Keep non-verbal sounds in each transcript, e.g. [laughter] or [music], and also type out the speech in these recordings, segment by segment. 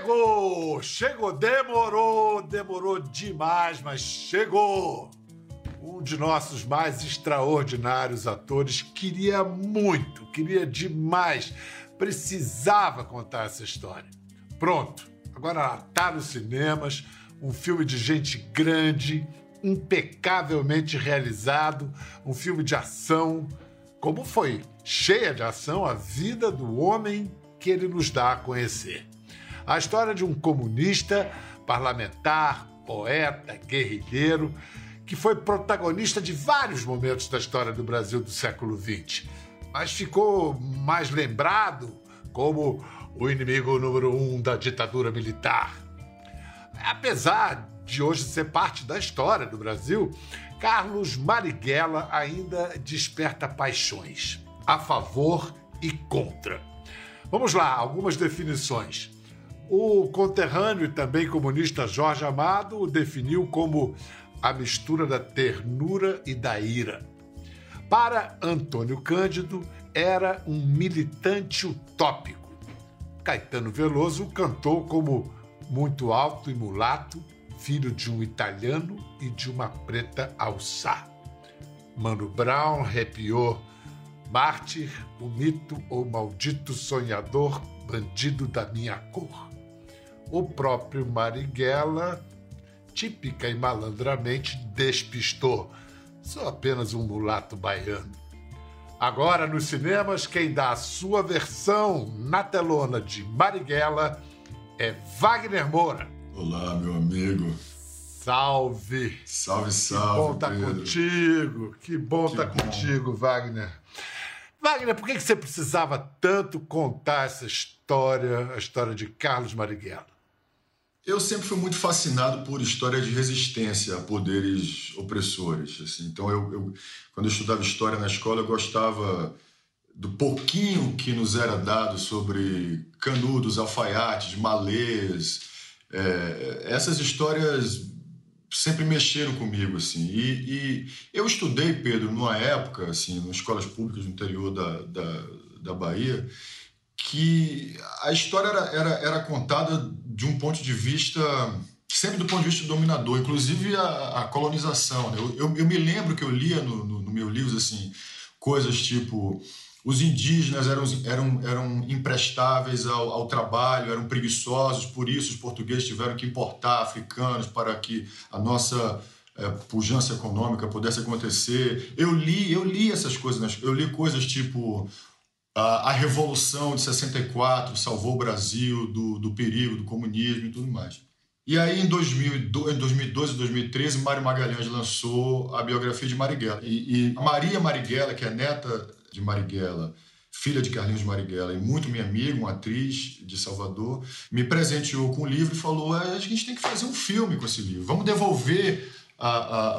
Chegou! Chegou! Demorou, demorou demais, mas chegou! Um de nossos mais extraordinários atores queria muito, queria demais, precisava contar essa história. Pronto, agora está nos cinemas, um filme de gente grande, impecavelmente realizado, um filme de ação. Como foi cheia de ação a vida do homem que ele nos dá a conhecer. A história de um comunista, parlamentar, poeta, guerrilheiro, que foi protagonista de vários momentos da história do Brasil do século XX, mas ficou mais lembrado como o inimigo número um da ditadura militar. Apesar de hoje ser parte da história do Brasil, Carlos Marighella ainda desperta paixões, a favor e contra. Vamos lá, algumas definições. O conterrâneo e também comunista Jorge Amado o definiu como a mistura da ternura e da ira. Para Antônio Cândido, era um militante utópico. Caetano Veloso cantou como muito alto e mulato, filho de um italiano e de uma preta alçá. Mano Brown arrepiou mártir, o mito ou maldito sonhador, bandido da minha cor. O próprio Marighella, típica e malandramente, despistou. Sou apenas um mulato baiano. Agora nos cinemas, quem dá a sua versão na telona de Marighella é Wagner Moura. Olá, meu amigo. Salve! Salve, salve. Que bom estar tá contigo. Que bom estar tá contigo, Wagner. Wagner, por que você precisava tanto contar essa história, a história de Carlos Marighella? Eu sempre fui muito fascinado por história de resistência a poderes opressores. Assim. Então, eu, eu, quando eu estudava história na escola, eu gostava do pouquinho que nos era dado sobre canudos, alfaiates, malês. É, essas histórias sempre mexeram comigo, assim. E, e, eu estudei, Pedro, numa época, assim, nas escolas públicas do interior da, da, da Bahia, que a história era, era, era contada de um ponto de vista sempre do ponto de vista do dominador, inclusive a, a colonização. Né? Eu, eu, eu, me lembro que eu lia no, no, no meu livro assim, coisas tipo os indígenas eram, eram, eram imprestáveis ao, ao, trabalho, eram preguiçosos, por isso os portugueses tiveram que importar africanos para que a nossa é, pujança econômica pudesse acontecer. Eu li, eu li essas coisas, eu li coisas tipo a, a Revolução de 64 salvou o Brasil do, do perigo do comunismo e tudo mais. E aí, em 2012, em 2012 2013, Mário Magalhães lançou a biografia de Marighella. E, e Maria Marighella, que é neta de Marighella, filha de Carlinhos Marighella e muito minha amiga, uma atriz de Salvador, me presenteou com o livro e falou: a gente tem que fazer um filme com esse livro, vamos devolver.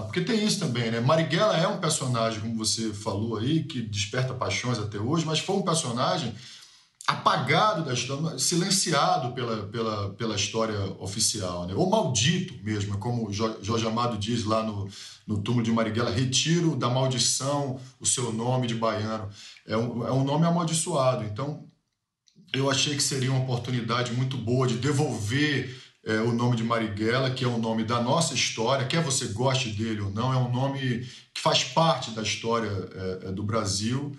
Porque tem isso também, né? Marighella é um personagem, como você falou aí, que desperta paixões até hoje, mas foi um personagem apagado da história, silenciado pela, pela, pela história oficial, né? ou maldito mesmo, como Jorge Amado diz lá no, no túmulo de Marighella, retiro da maldição o seu nome de baiano. É um, é um nome amaldiçoado. Então, eu achei que seria uma oportunidade muito boa de devolver é, o nome de Marighella, que é o nome da nossa história, quer você goste dele ou não, é um nome que faz parte da história é, é do Brasil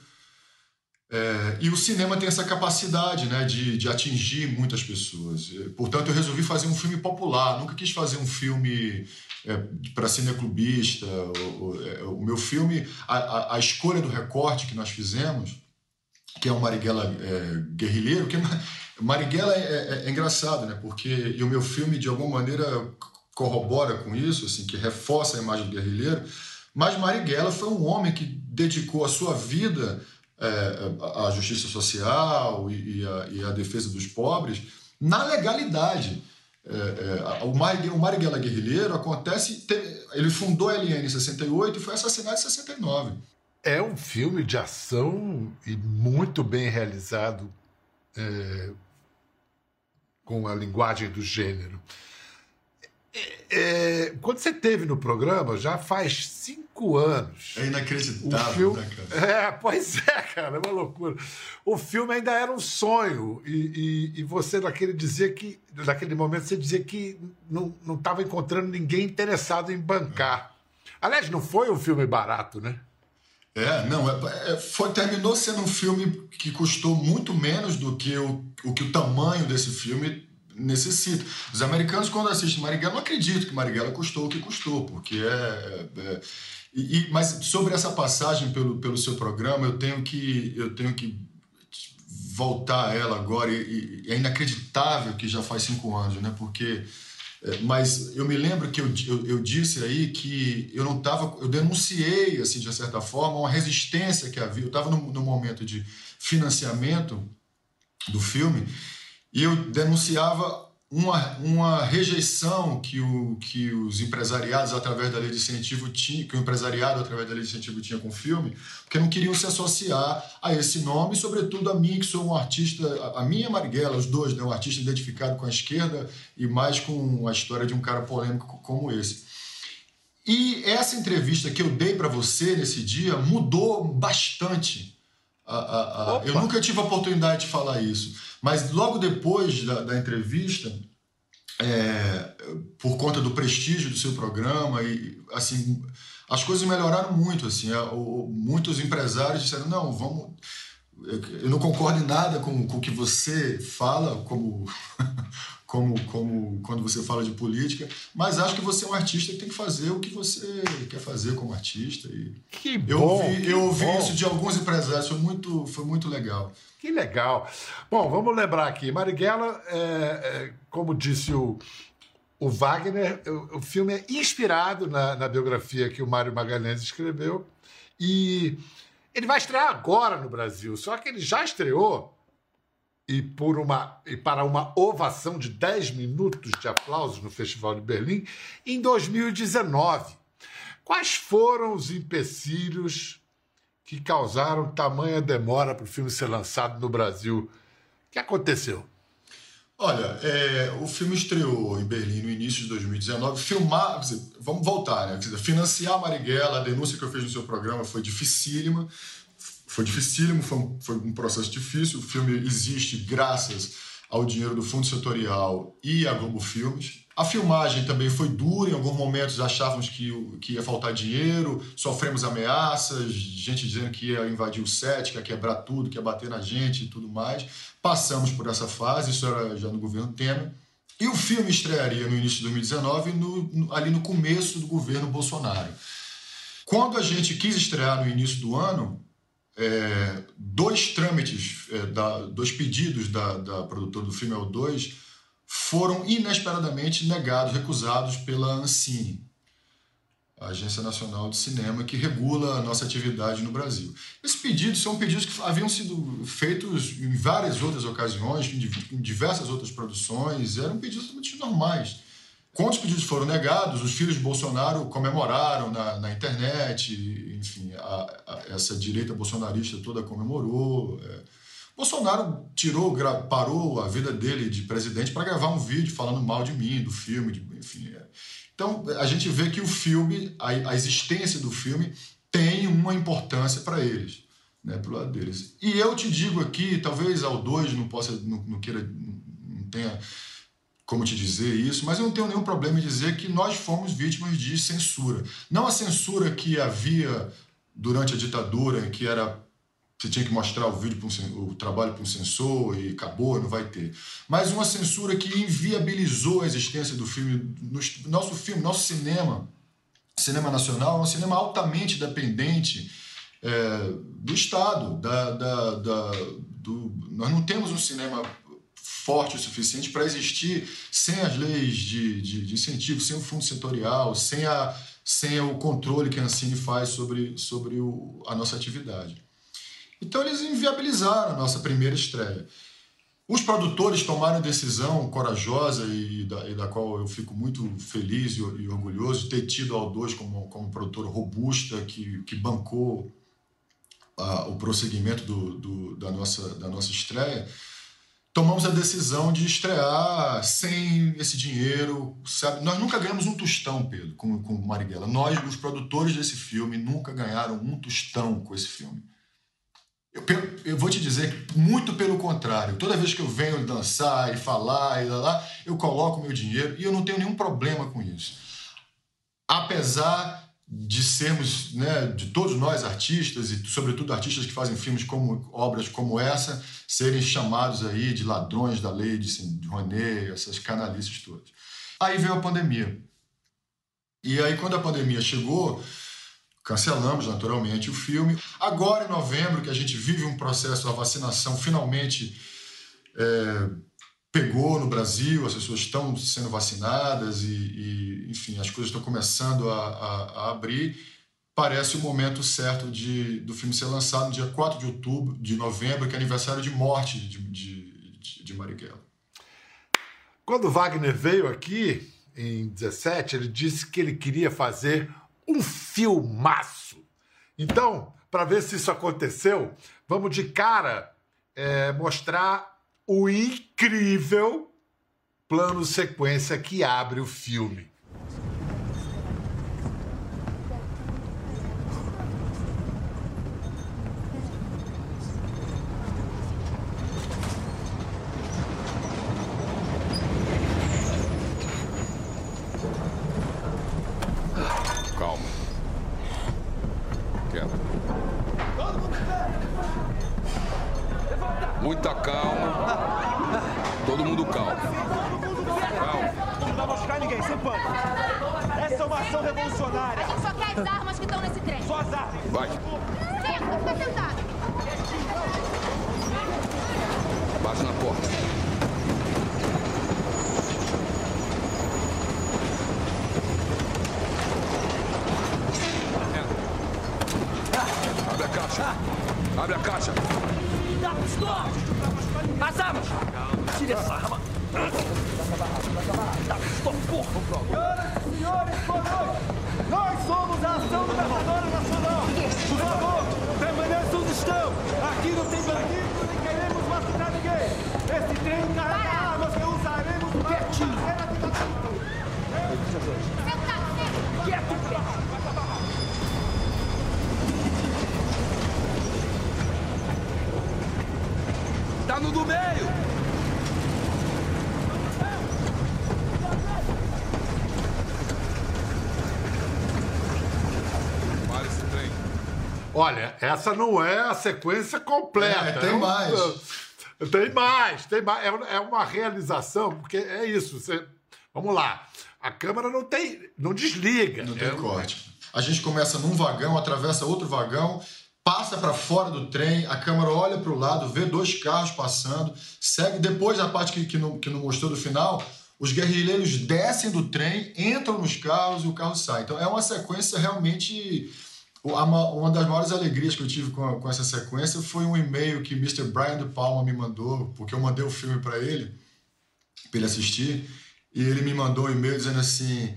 é, e o cinema tem essa capacidade né, de, de atingir muitas pessoas. Portanto, eu resolvi fazer um filme popular. Nunca quis fazer um filme é, para cineclubista. O, é, o, meu filme, a, a, a, escolha do recorte que nós fizemos, que é o Marighella é, guerrilheiro, que Marighella é, é, é, engraçado, né? Porque e o meu filme de alguma maneira corrobora com isso, assim, que reforça a imagem do guerrilheiro. Mas Marighella foi um homem que dedicou a sua vida é, a justiça social e, e, a, defesa dos pobres na legalidade. É, é, o, Marighella, o Marighella Guerrilheiro acontece. Ele fundou a LN em 68 e foi assassinado em 69. É um filme de ação e muito bem realizado é, com a linguagem do gênero. É, é, quando você teve no programa, já faz cinco anos. É inacreditável, filme... né, cara? É, pois [laughs] é, cara, é uma loucura. O filme ainda era um sonho, e, e, e você naquele dizia que, naquele momento, você dizia que não estava encontrando ninguém interessado em bancar. Aliás, não foi um filme barato, né? É, não, é, é, foi, terminou sendo um filme que custou muito menos do que o, o que o tamanho desse filme necessita. Os americanos, quando assistem Marighella, não acreditam que Marighella custou o que custou, porque é. é e, mas sobre essa passagem pelo, pelo seu programa, eu tenho que, eu tenho que voltar a ela agora, e, e é inacreditável que já faz cinco anos, né? Porque mas eu me lembro que eu, eu, eu disse aí que eu não estava, eu denunciei, assim, de certa forma, uma resistência que havia. Eu estava no, no momento de financiamento do filme e eu denunciava uma, uma rejeição que, o, que os empresariados, através da lei de incentivo, tinha, que o empresariado, através da lei de incentivo, tinha com o filme, porque não queriam se associar a esse nome, sobretudo a mim, que sou um artista, a, minha Marighella, os dois, né, um artista identificado com a esquerda e mais com a história de um cara polêmico como esse. E essa entrevista que eu dei para você nesse dia mudou bastante. Eu nunca tive a oportunidade de falar isso mas logo depois da, da entrevista, é, por conta do prestígio do seu programa e assim as coisas melhoraram muito assim é, muitos empresários disseram não vamos eu não concordo em nada com, com o que você fala como como, como quando você fala de política, mas acho que você é um artista que tem que fazer o que você quer fazer como artista. E que eu bom! Eu ouvi isso de alguns empresários, foi muito, foi muito legal. Que legal. Bom, vamos lembrar aqui, Marighella, é, é, como disse o, o Wagner, o, o filme é inspirado na, na biografia que o Mário Magalhães escreveu e ele vai estrear agora no Brasil, só que ele já estreou e, por uma, e para uma ovação de 10 minutos de aplausos no Festival de Berlim em 2019. Quais foram os empecilhos que causaram tamanha demora para o filme ser lançado no Brasil? O que aconteceu? Olha, é, o filme estreou em Berlim no início de 2019. Filmar, vamos voltar, né? Financiar Marighella, a denúncia que eu fiz no seu programa foi dificílima foi dificílimo, foi um, foi um processo difícil. O filme existe graças ao dinheiro do Fundo Setorial e à Globo Filmes. A filmagem também foi dura, em alguns momentos achávamos que, que ia faltar dinheiro, sofremos ameaças, gente dizendo que ia invadir o set, que ia quebrar tudo, que ia bater na gente e tudo mais. Passamos por essa fase, isso era já no governo Temer. E o filme estrearia no início de 2019, no, no, ali no começo do governo Bolsonaro. Quando a gente quis estrear no início do ano, é, dois trâmites, é, da, dois pedidos da, da produtora do filme El2 foram inesperadamente negados, recusados pela Ancine, a Agência Nacional de Cinema, que regula a nossa atividade no Brasil. Esses pedidos são pedidos que haviam sido feitos em várias outras ocasiões, em diversas outras produções, eram pedidos totalmente normais. Quando os pedidos foram negados, os filhos de Bolsonaro comemoraram na, na internet, a, a, essa direita bolsonarista toda comemorou. É. Bolsonaro tirou, parou a vida dele de presidente para gravar um vídeo falando mal de mim, do filme, de, enfim. É. Então a gente vê que o filme, a, a existência do filme, tem uma importância para eles, né, pro lado deles. E eu te digo aqui, talvez ao dois não possa, não, não queira, não tenha como te dizer isso, mas eu não tenho nenhum problema em dizer que nós fomos vítimas de censura. Não a censura que havia durante a ditadura, que era você tinha que mostrar o vídeo um, o trabalho para um censor e acabou, não vai ter. Mas uma censura que inviabilizou a existência do filme, nosso filme, nosso cinema, cinema nacional, é um cinema altamente dependente é, do Estado, da, da, da do, nós não temos um cinema forte o suficiente para existir sem as leis de, de, de, incentivo, sem o fundo setorial, sem, a, sem o controle que a Ancine faz sobre, sobre o, a nossa atividade. Então eles inviabilizaram a nossa primeira estreia. Os produtores tomaram a decisão corajosa e da, e da, qual eu fico muito feliz e, e orgulhoso de ter tido a O2 como, como produtora robusta que, que bancou uh, o prosseguimento do, do, da, nossa, da nossa estreia tomamos a decisão de estrear sem esse dinheiro, sabe? Nós nunca ganhamos um tostão, Pedro, com, com Marighella. Nós, os produtores desse filme, nunca ganharam um tostão com esse filme. Eu, eu, vou te dizer muito pelo contrário. Toda vez que eu venho dançar e falar e lá, lá, eu coloco meu dinheiro e eu não tenho nenhum problema com isso. Apesar de sermos, né, de todos nós artistas e sobretudo artistas que fazem filmes como obras como essa, serem chamados aí de ladrões da lei de, Rouanet, essas canalices todas. Aí veio a pandemia. E aí quando a pandemia chegou, cancelamos naturalmente o filme. Agora em novembro que a gente vive um processo, a vacinação finalmente é, pegou no Brasil, as pessoas estão sendo vacinadas e, e enfim, as coisas estão começando a, a, a, abrir. Parece o momento certo de, do filme ser lançado no dia 4 de outubro, de novembro, que é aniversário de morte de, de, de, Marighella. Quando Wagner veio aqui, em 17, ele disse que ele queria fazer um filmaço. Então, para ver se isso aconteceu, vamos de cara é, mostrar o incrível plano sequência que abre o filme. ninguém, sem pânico. Essa é uma ação revolucionária. A gente só quer as armas que estão nesse trem. Só as armas. Vai. Certo, fica sentado. Bate na porta. Olha, essa não é a sequência completa. É, tem é um, mais. [laughs] Tem mais, tem mais. É, é uma realização, porque é isso. Você, vamos lá. A câmera não tem. não desliga. Não tem é, corte. A gente começa num vagão, atravessa outro vagão, passa para fora do trem, a câmera olha para o lado, vê dois carros passando, segue. Depois, a parte que, que, não, que não mostrou do final, os guerrilheiros descem do trem, entram nos carros e o carro sai. Então é uma sequência realmente uma das maiores alegrias que eu tive com, com essa sequência foi um e-mail que Mr. Brian De Palma me mandou, porque eu mandei o filme para ele, para ele assistir, e ele me mandou um e-mail dizendo assim: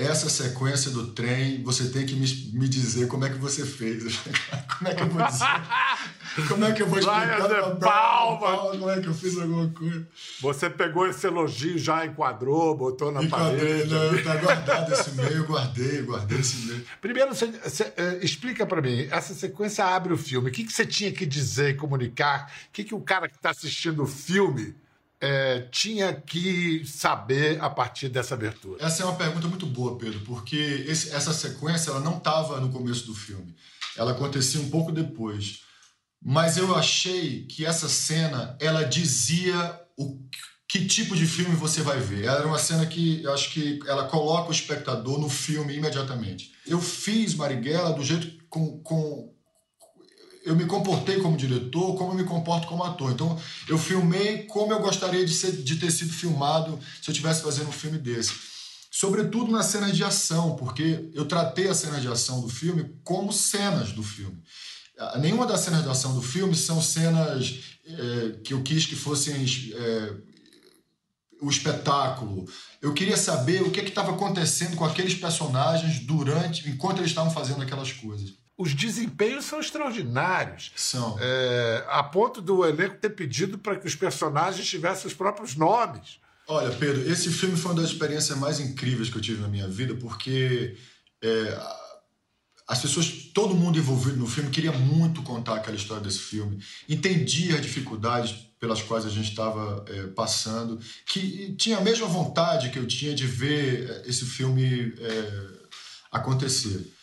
essa sequência do trem, você tem que me, me dizer como é que você fez. [laughs] como é que eu vou dizer? Como é que eu vou explicar pra palma. como é que eu fiz alguma coisa? Você pegou esse elogio, já enquadrou, botou na Enquadrei, parede. Não, tá guardado esse e-mail, guardei, guardei esse e-mail. Primeiro, você, você uh, explica para mim, essa sequência abre o filme. O que, que você tinha que dizer e comunicar? O que, que o cara que está assistindo o filme é, tinha que saber a partir dessa abertura? Essa é uma pergunta muito boa, Pedro, porque esse, essa sequência ela não estava no começo do filme. Ela acontecia um pouco depois. Mas eu achei que essa cena ela dizia o que tipo de filme você vai ver. Era uma cena que eu acho que ela coloca o espectador no filme imediatamente. Eu fiz Marighella do jeito com, com eu me comportei como diretor, como eu me comporto como ator. Então, eu filmei como eu gostaria de, ser, de ter sido filmado se eu estivesse fazendo um filme desse. Sobretudo nas cenas de ação, porque eu tratei as cenas de ação do filme como cenas do filme. Nenhuma das cenas de ação do filme são cenas é, que eu quis que fossem é, o espetáculo. Eu queria saber o que estava acontecendo com aqueles personagens durante, enquanto eles estavam fazendo aquelas coisas. Os desempenhos são extraordinários. São. É, a ponto do elenco ter pedido para que os personagens tivessem os próprios nomes. Olha, Pedro, esse filme foi uma das experiências mais incríveis que eu tive na minha vida, porque é, as pessoas, todo mundo envolvido no filme, queria muito contar aquela história desse filme, entendia as dificuldades pelas quais a gente estava é, passando, que tinha a mesma vontade que eu tinha de ver é, esse filme é, acontecer.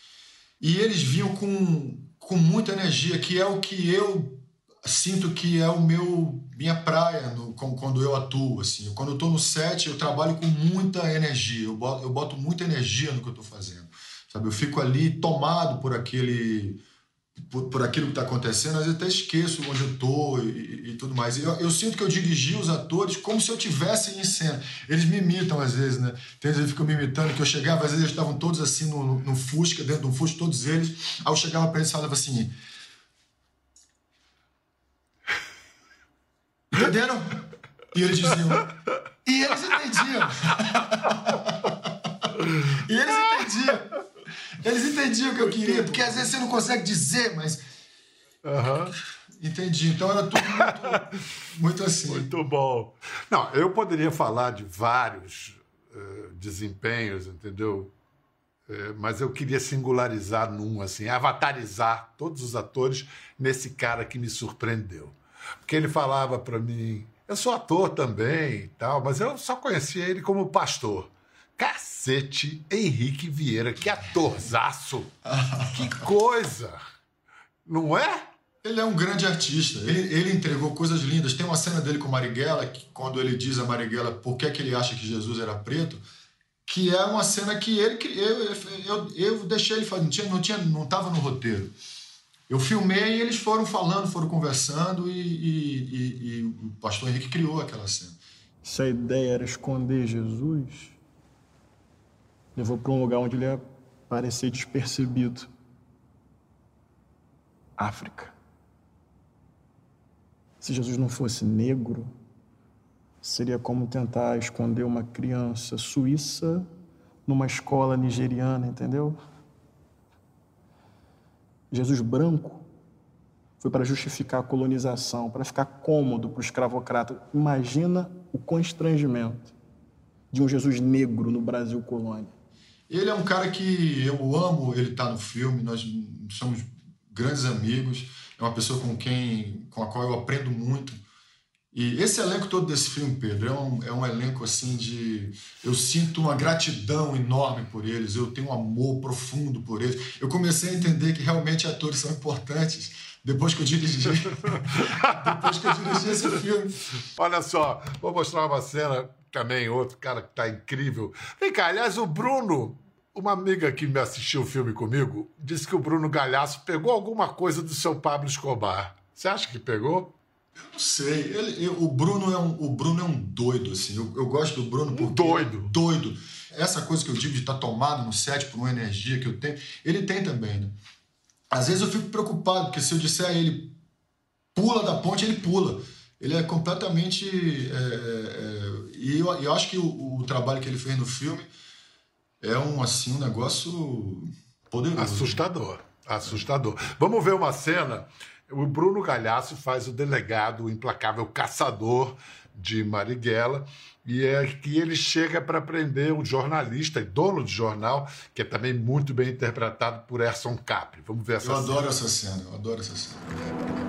E eles vinham com, com muita energia, que é o que eu sinto que é o meu minha praia no, quando eu atuo assim. Quando eu estou no set eu trabalho com muita energia. Eu boto, eu boto muita energia no que eu estou fazendo sabe? Eu fico ali tomado por aquele por, por aquilo que está acontecendo às vezes até esqueço onde eu estou e, e, tudo mais eu, eu, sinto que eu dirigi os atores como se eu tivesse em cena eles me imitam às vezes né tem vezes eles ficam me imitando que eu chegava às vezes eles estavam todos assim no, no, no Fusca dentro do Fusca todos eles aí eu chegava para eles e falava assim Entenderam? E eles diziam. E eles entendiam. [laughs] e eles entendiam. Eles entendiam o que eu queria, porque às vezes você não consegue dizer, mas. Uhum. Entendi. Então era tudo muito, muito assim. Muito bom. Não, eu poderia falar de vários uh, desempenhos, entendeu? Uh, mas eu queria singularizar num, assim, avatarizar todos os atores nesse cara que me surpreendeu. Porque ele falava para mim, eu sou ator também e tal, mas eu só conhecia ele como pastor. Cacete, Henrique Vieira, que atorzaço! que coisa! Não é? Ele é um grande artista. Ele, ele, entregou coisas lindas. Tem uma cena dele com Marighella, que, quando ele diz a Marighella por que, é que ele acha que Jesus era preto, que é uma cena que ele eu, eu, eu deixei ele fazer, não tinha, não tinha, não estava no roteiro. Eu filmei e eles foram falando, foram conversando e, e, e, e o pastor Henrique criou aquela cena. Se a ideia era esconder Jesus, levou para um lugar onde ele ia parecer despercebido. África. Se Jesus não fosse negro, seria como tentar esconder uma criança suíça numa escola nigeriana, entendeu? Jesus branco foi para justificar a colonização, para ficar cômodo para o escravocrata. Imagina o constrangimento de um Jesus negro no Brasil colônia. Ele é um cara que eu amo, ele está no filme, nós somos grandes amigos, é uma pessoa com quem, com a qual eu aprendo muito. E esse elenco todo desse filme, Pedro, é um, é um elenco assim de. Eu sinto uma gratidão enorme por eles, eu tenho um amor profundo por eles. Eu comecei a entender que realmente atores são importantes depois que eu dirigi. [laughs] depois que eu dirigi esse filme. Olha só, vou mostrar uma cena também, outro cara que tá incrível. Vem cá, aliás, o Bruno, uma amiga que me assistiu o filme comigo, disse que o Bruno Galhaço pegou alguma coisa do seu Pablo Escobar. Você acha que pegou? Eu não sei. Ele, eu, o, Bruno é um, o Bruno é um doido, assim. Eu, eu gosto do Bruno porque. Doido. É doido. Essa coisa que eu digo de estar tá tomado no set por uma energia que eu tenho, ele tem também, né? Às vezes eu fico preocupado, porque se eu disser a ele pula da ponte, ele pula. Ele é completamente. É, é, é e eu, eu, acho que o, o, trabalho que ele fez no filme é um, assim, um negócio poderoso. Assustador. Assustador. Vamos ver uma cena o Bruno Galhaço faz o delegado, o implacável caçador de Marighella, e é que ele chega para prender um jornalista e dono de jornal, que é também muito bem interpretado por Erson Capri. Vamos ver essa eu cena. Eu adoro essa cena, eu adoro essa cena.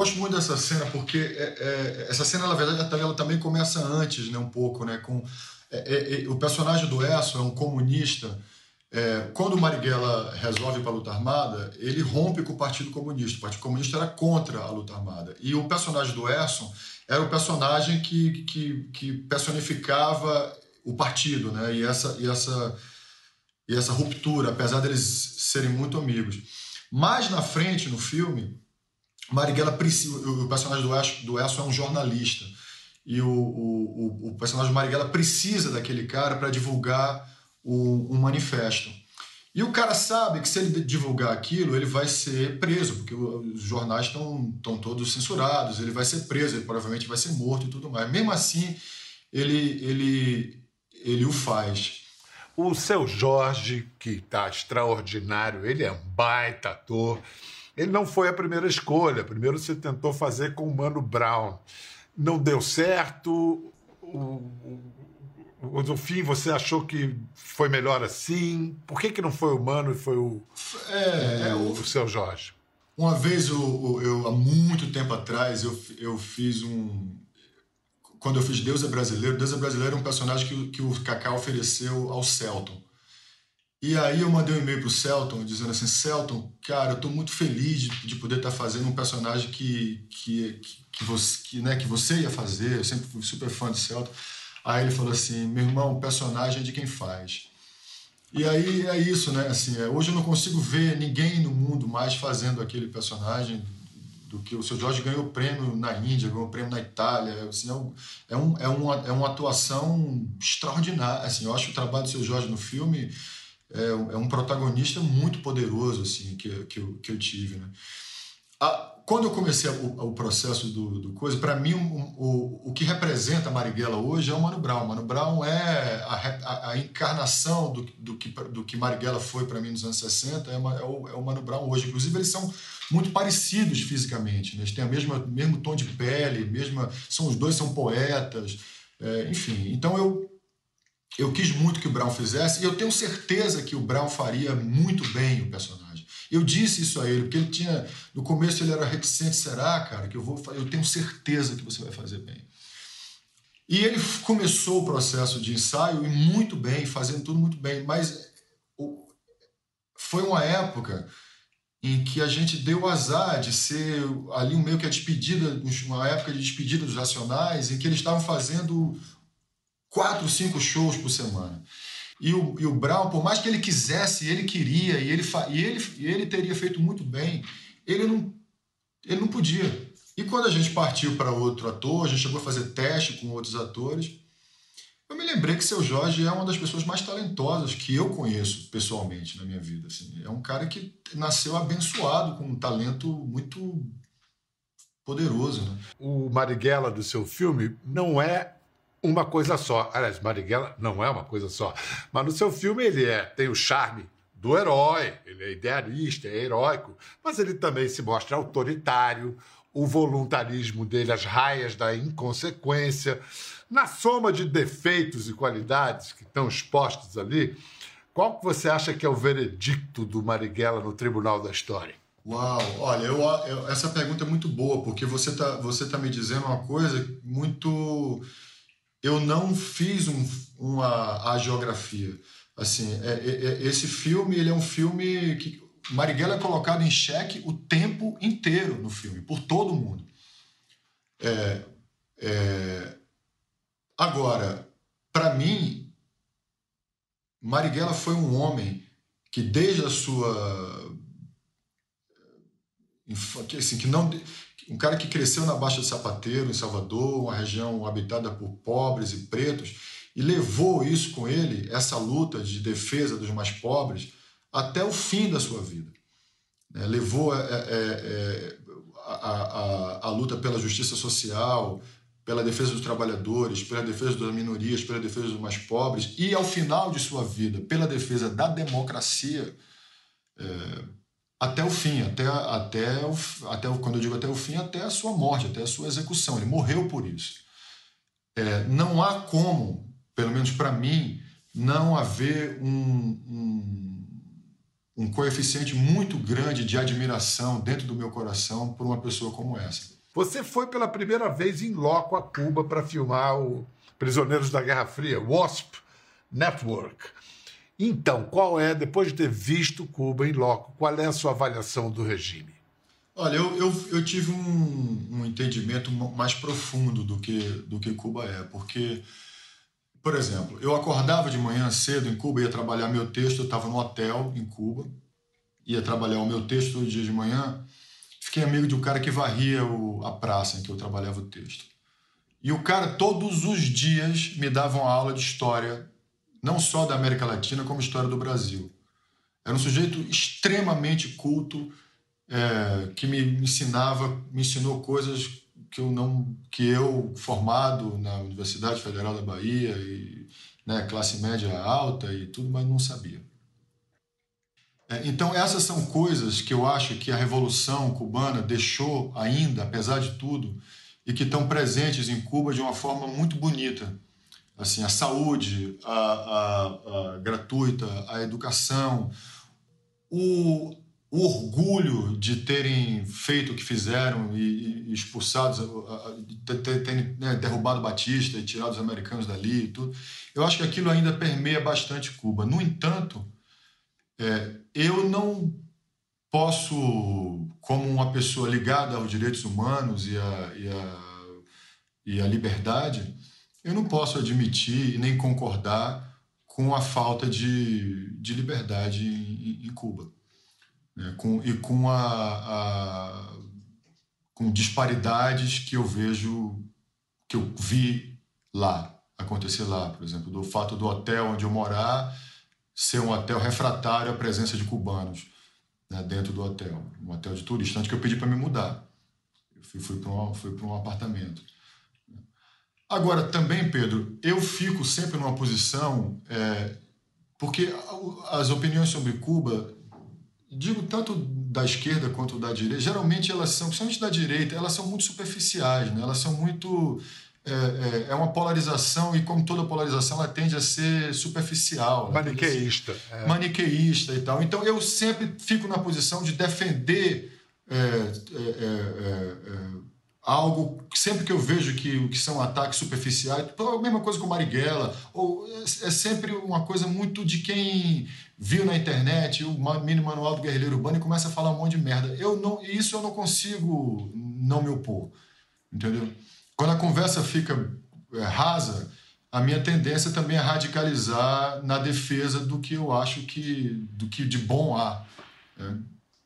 Gosto muito dessa cena porque é, é, essa cena, na verdade, ela também começa antes, né, um pouco, né, com é, é, é o personagem do Esso é um comunista. É, quando o Marighella resolve para a luta armada, ele rompe com o Partido Comunista. O Partido Comunista era contra a luta armada. E o personagem do Erson era o personagem que, que, que personificava o partido, né? E essa, e essa, e essa ruptura, apesar deles serem muito amigos. Mais na frente, no filme, Marighella precisa, o personagem do Erson, do Erson é um jornalista e o, o, o personagem do Marighella precisa daquele cara para divulgar o, um manifesto. E o cara sabe que se ele divulgar aquilo, ele vai ser preso, porque os jornais estão todos censurados, ele vai ser preso, ele provavelmente vai ser morto e tudo mais. Mesmo assim, ele, ele, ele o faz. O seu Jorge, que está extraordinário, ele é um baita ator. Ele não foi a primeira escolha. Primeiro você tentou fazer com o Mano Brown. Não deu certo. O, o, no fim você achou que foi melhor assim? Por que, que não foi o Mano e foi o, é, é, o, o seu Jorge? Uma vez, eu, eu, há muito tempo atrás, eu, eu fiz um, quando eu fiz Deus é Brasileiro, Deus é Brasileiro é um personagem que, que o Kaká ofereceu ao Celton. E aí eu mandei um e-mail pro Celton dizendo assim, Celton, cara, eu tô muito feliz de, de poder estar tá fazendo um personagem que, que, que, você, que, né, que você ia fazer, eu sempre fui super fã de Celton. Aí ele falou assim, meu irmão, personagem é de quem faz. E aí é isso, né? Assim, é, hoje eu não consigo ver ninguém no mundo mais fazendo aquele personagem do que o seu Jorge ganhou prêmio na Índia, ganhou prêmio na Itália, assim, é, um, é, um, é, uma, é uma atuação extraordinária, assim, eu acho o trabalho do seu Jorge no filme é, é um protagonista muito poderoso, assim, que, que, eu, que eu tive, né. A, quando eu comecei o, o processo do, do coisa, para mim, o, o, o que representa a Marighella hoje é o Mano Brown. Mano Brown é a, a, a encarnação do, do, que, do que Marighella foi para mim nos anos 60, é, uma, é, o, é o Mano Brown hoje. Inclusive, eles são muito parecidos fisicamente. Né? Eles têm o mesmo tom de pele, mesma, são os dois são poetas, é, enfim. Então eu eu quis muito que o Brown fizesse e eu tenho certeza que o Brown faria muito bem o personagem. Eu disse isso a ele porque ele tinha no começo ele era reticente, será, cara, que eu vou, eu tenho certeza que você vai fazer bem. E ele começou o processo de ensaio e muito bem, fazendo tudo muito bem, mas foi uma época em que a gente deu o azar de ser ali meio que a despedida, uma época de despedida dos Racionais, em que eles estavam fazendo quatro, cinco shows por semana. E o, e o Brown, por mais que ele quisesse, ele queria, e ele, e ele, e ele teria feito muito bem, ele não, ele não podia. E quando a gente partiu para outro ator, a gente chegou a fazer teste com outros atores, eu me lembrei que seu Jorge é uma das pessoas mais talentosas que eu conheço pessoalmente na minha vida. Assim. É um cara que nasceu abençoado com um talento muito poderoso. Né? O Marighella do seu filme não é uma coisa só. Aliás, Marighella não é uma coisa só. Mas no seu filme ele é, tem o charme do herói, ele é idealista, é heróico, mas ele também se mostra autoritário, o voluntarismo dele, as raias da inconsequência. Na soma de defeitos e qualidades que estão expostos ali, qual que você acha que é o veredicto do Marighella no Tribunal da História? Uau, olha, eu, eu, essa pergunta é muito boa, porque você está você tá me dizendo uma coisa muito. Eu não fiz um, uma a geografia. Assim, é, é, é, esse filme ele é um filme que Marighella é colocado em xeque o tempo inteiro no filme, por todo mundo. É, é, agora, para mim, Marighella foi um homem que desde a sua assim, que não um cara que cresceu na Baixa de Sapateiro, em Salvador, uma região habitada por pobres e pretos, e levou isso com ele, essa luta de defesa dos mais pobres, até o fim da sua vida. Né? Levou é, é, é, a, a, a, luta pela justiça social, pela defesa dos trabalhadores, pela defesa das minorias, pela defesa dos mais pobres e, ao final de sua vida, pela defesa da democracia é, até o fim, até, até, o, até quando eu digo até o fim, até a sua morte, até a sua execução. Ele morreu por isso. É, não há como, pelo menos para mim, não haver um, um um coeficiente muito grande de admiração dentro do meu coração por uma pessoa como essa. Você foi pela primeira vez em loco a Cuba para filmar o Prisioneiros da Guerra Fria, WASP Network. Então, qual é, depois de ter visto Cuba em loco, qual é a sua avaliação do regime? Olha, eu, eu, eu tive um, um, entendimento mais profundo do que, do que Cuba é, porque, por exemplo, eu acordava de manhã cedo em Cuba, ia trabalhar meu texto, eu estava no hotel em Cuba, ia trabalhar o meu texto todo dia de manhã, fiquei amigo de um cara que varria o, a praça em que eu trabalhava o texto. E o cara, todos os dias, me dava uma aula de história, não só da América Latina, como história do Brasil. Era um sujeito extremamente culto, é, que me ensinava, me ensinou coisas que eu não, que eu formado na Universidade Federal da Bahia e né, classe média alta e tudo, mas não sabia. É, então essas são coisas que eu acho que a revolução cubana deixou ainda, apesar de tudo, e que estão presentes em Cuba de uma forma muito bonita. Assim, a saúde, a, a, a gratuita, a educação, o, o orgulho de terem feito o que fizeram e, e expulsados, terem né, derrubado Batista e tirado os americanos dali e tudo, eu acho que aquilo ainda permeia bastante Cuba. No entanto, é, eu não posso, como uma pessoa ligada aos direitos humanos e à e a, e a liberdade, eu não posso admitir nem concordar com a falta de, de liberdade em, em Cuba né, com, e com, a, a, com disparidades que eu vejo, que eu vi lá, acontecer lá, por exemplo, do fato do hotel onde eu morar ser um hotel refratário à presença de cubanos né, dentro do hotel, um hotel de turista, antes que eu pedi para me mudar. Eu fui, fui para um, um apartamento. Agora, também, Pedro, eu fico sempre numa posição, é, porque as opiniões sobre Cuba digo tanto da esquerda quanto da direita, geralmente elas são, principalmente da direita, elas são muito superficiais, né? elas são muito. É, é, é uma polarização e, como toda polarização, ela tende a ser superficial. Maniqueísta. Ser é. Maniqueísta e tal. Então, eu sempre fico na posição de defender é, é, é, algo sempre que eu vejo que, que são ataques superficiais, a mesma coisa com Marighella, ou é, é, sempre uma coisa muito de quem viu na internet o mini manual do guerrilheiro urbano e começa a falar um monte de merda. Eu não, isso eu não consigo não me opor, entendeu? Quando a conversa fica é, rasa, a minha tendência também é radicalizar na defesa do que eu acho que do que de bom há né?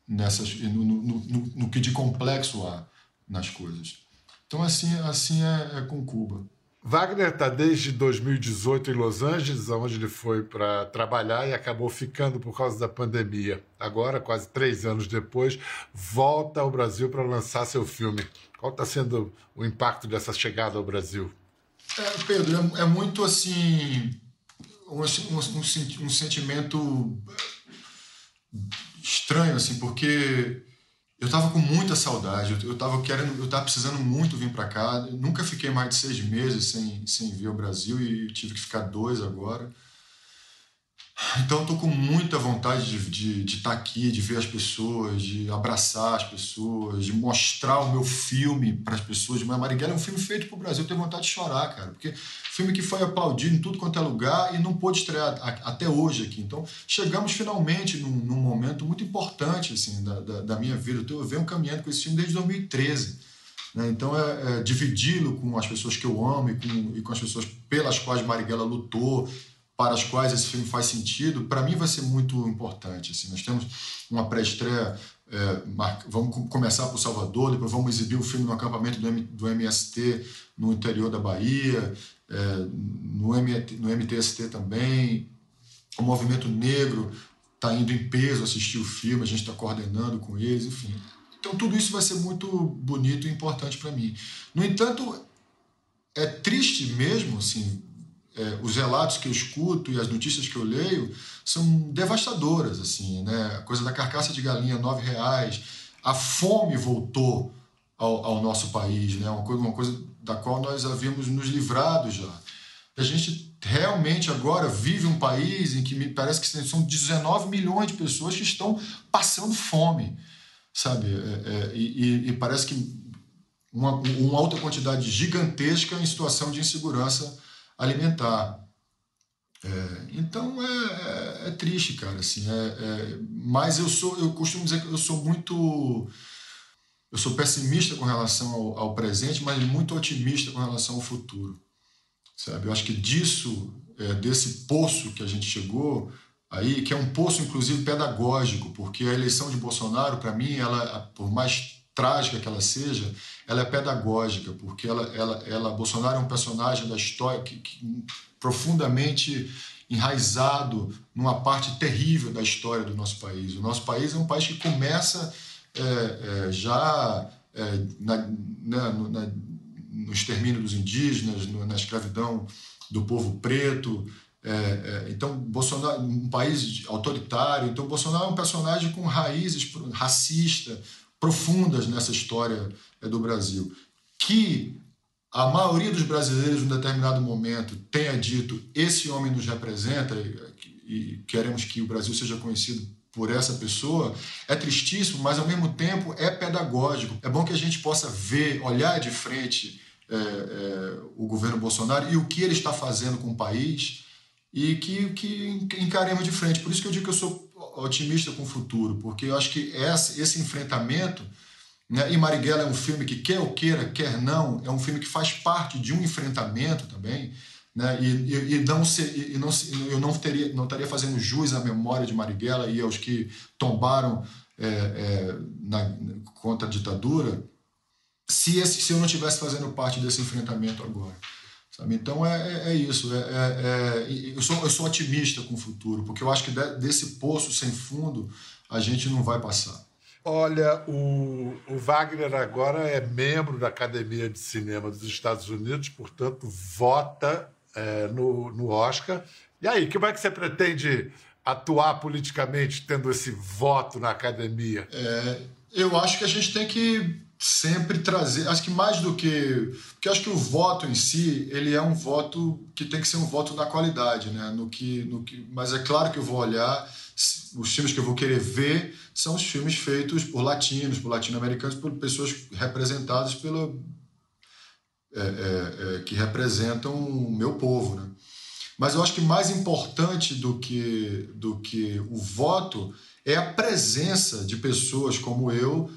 nessas no, no, no, no que de complexo há nas coisas. Então, assim, assim é, é com Cuba. Wagner está desde 2018 em Los Angeles, onde ele foi para trabalhar e acabou ficando por causa da pandemia. Agora, quase três anos depois, volta ao Brasil para lançar seu filme. Qual está sendo o impacto dessa chegada ao Brasil? É, Pedro, é, é muito assim um, um, um, um sentimento estranho, assim, porque eu estava com muita saudade, eu estava querendo, eu estava precisando muito vir para cá. Eu nunca fiquei mais de seis meses sem, sem ver o Brasil e tive que ficar dois agora. Então estou com muita vontade de estar de, de tá aqui, de ver as pessoas, de abraçar as pessoas, de mostrar o meu filme para as pessoas. Mas Marighella é um filme feito para o Brasil, eu tenho vontade de chorar, cara, porque filme que foi aplaudido em tudo quanto é lugar e não pôde estrear até hoje aqui. Então chegamos finalmente num, num momento muito importante assim da, da, da minha vida. Eu venho caminhando com esse filme desde 2013. Né? Então é, é dividi-lo com as pessoas que eu amo e com, e com as pessoas pelas quais Marighella lutou para as quais esse filme faz sentido, para mim vai ser muito importante. Assim. Nós temos uma pré-estreia, é, vamos começar por Salvador, depois vamos exibir o filme no acampamento do, M, do MST no interior da Bahia, é, no, no MTST também. O movimento negro está indo em peso assistir o filme, a gente está coordenando com eles, enfim. Então tudo isso vai ser muito bonito e importante para mim. No entanto, é triste mesmo, assim, é, os relatos que eu escuto e as notícias que eu leio são devastadoras, assim, né? A coisa da carcaça de galinha, nove reais, a fome voltou ao, ao nosso país, né? Uma coisa, uma coisa da qual nós havíamos nos livrado já. A gente realmente agora vive um país em que me parece que são 19 milhões de pessoas que estão passando fome, sabe? É, é, e, e, parece que uma, uma outra quantidade gigantesca em situação de insegurança alimentar. É, então é, é, é, triste, cara. Assim, é, é, mas eu sou, eu costumo dizer que eu sou muito, eu sou pessimista com relação ao, ao presente, mas muito otimista com relação ao futuro. Sabe? Eu acho que disso, é, desse poço que a gente chegou aí, que é um poço inclusive pedagógico, porque a eleição de Bolsonaro, para mim, ela, por mais trágica que ela seja, ela é pedagógica, porque ela, ela, ela Bolsonaro é um personagem da história que, que profundamente enraizado numa parte terrível da história do nosso país. O nosso país é um país que começa é, é, já é, na, na, na, no extermínio dos indígenas, no, na escravidão do povo preto. É, é, então, Bolsonaro, um país autoritário. Então, Bolsonaro é um personagem com raízes racista profundas nessa história é, do Brasil. Que a maioria dos brasileiros, em um determinado momento, tenha dito: esse homem nos representa e queremos que o Brasil seja conhecido por essa pessoa, é tristíssimo, mas ao mesmo tempo é pedagógico. É bom que a gente possa ver, olhar de frente é, é, o governo Bolsonaro e o que ele está fazendo com o país e que, que encaremos de frente. Por isso que eu digo que eu sou otimista com o futuro, porque eu acho que esse, enfrentamento né? E Marighella é um filme que, quer ou queira, quer não, é um filme que faz parte de um enfrentamento também. Né? E, e, e não se, e não eu não teria não estaria fazendo jus à memória de Marighella e aos que tombaram é, é, na, contra a ditadura se, esse, se eu não estivesse fazendo parte desse enfrentamento agora. Sabe? Então é, é, é isso. É, é, é, eu, sou, eu sou otimista com o futuro, porque eu acho que desse poço sem fundo a gente não vai passar. Olha, o, o, Wagner agora é membro da Academia de Cinema dos Estados Unidos, portanto, vota é, no, no Oscar. E aí, como é que você pretende atuar politicamente tendo esse voto na academia? Eu acho que a gente tem que sempre trazer, acho que mais do que, porque acho que o voto em si, ele é um voto que tem que ser um voto na qualidade, né? No que, no que, mas é claro que eu vou olhar os filmes que eu vou querer ver são os filmes feitos por latinos, por latino-americanos, por pessoas representadas pelo é, é, é, que representam o meu povo, né? Mas eu acho que mais importante do que do que o voto é a presença de pessoas como eu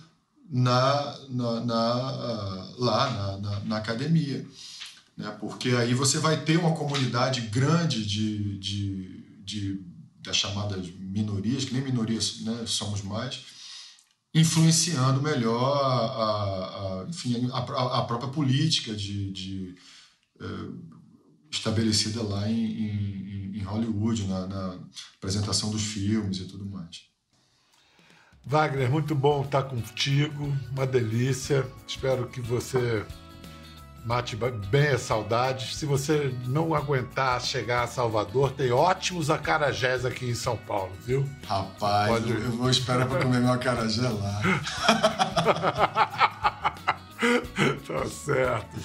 na, na, na lá na, na, na academia, né? Porque aí você vai ter uma comunidade grande de, de, de das chamadas minorias, que nem minorias né, somos mais, influenciando melhor a, a, a enfim, a, a, própria política de, de uh, estabelecida lá em, em, em Hollywood, na, na, apresentação dos filmes e tudo mais. Wagner, muito bom estar contigo, uma delícia. Espero que você mate bem as saudades. Se você não aguentar chegar a Salvador, tem ótimos acarajés aqui em São Paulo, viu? Rapaz, pode... eu vou esperar para comer meu acarajé lá. [laughs] tá certo.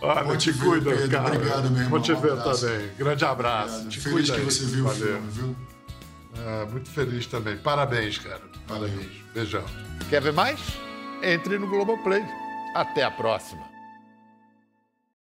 Olha, vou te, te cuida, Pedro. cara. Obrigado, meu irmão. Vou te ver um também. Grande abraço. Obrigado. Te feliz que você viu Valeu. o filme, viu? É, muito feliz também. Parabéns, cara. Parabéns. Beijão. Quer ver mais? Entre no Globoplay. Até a próxima.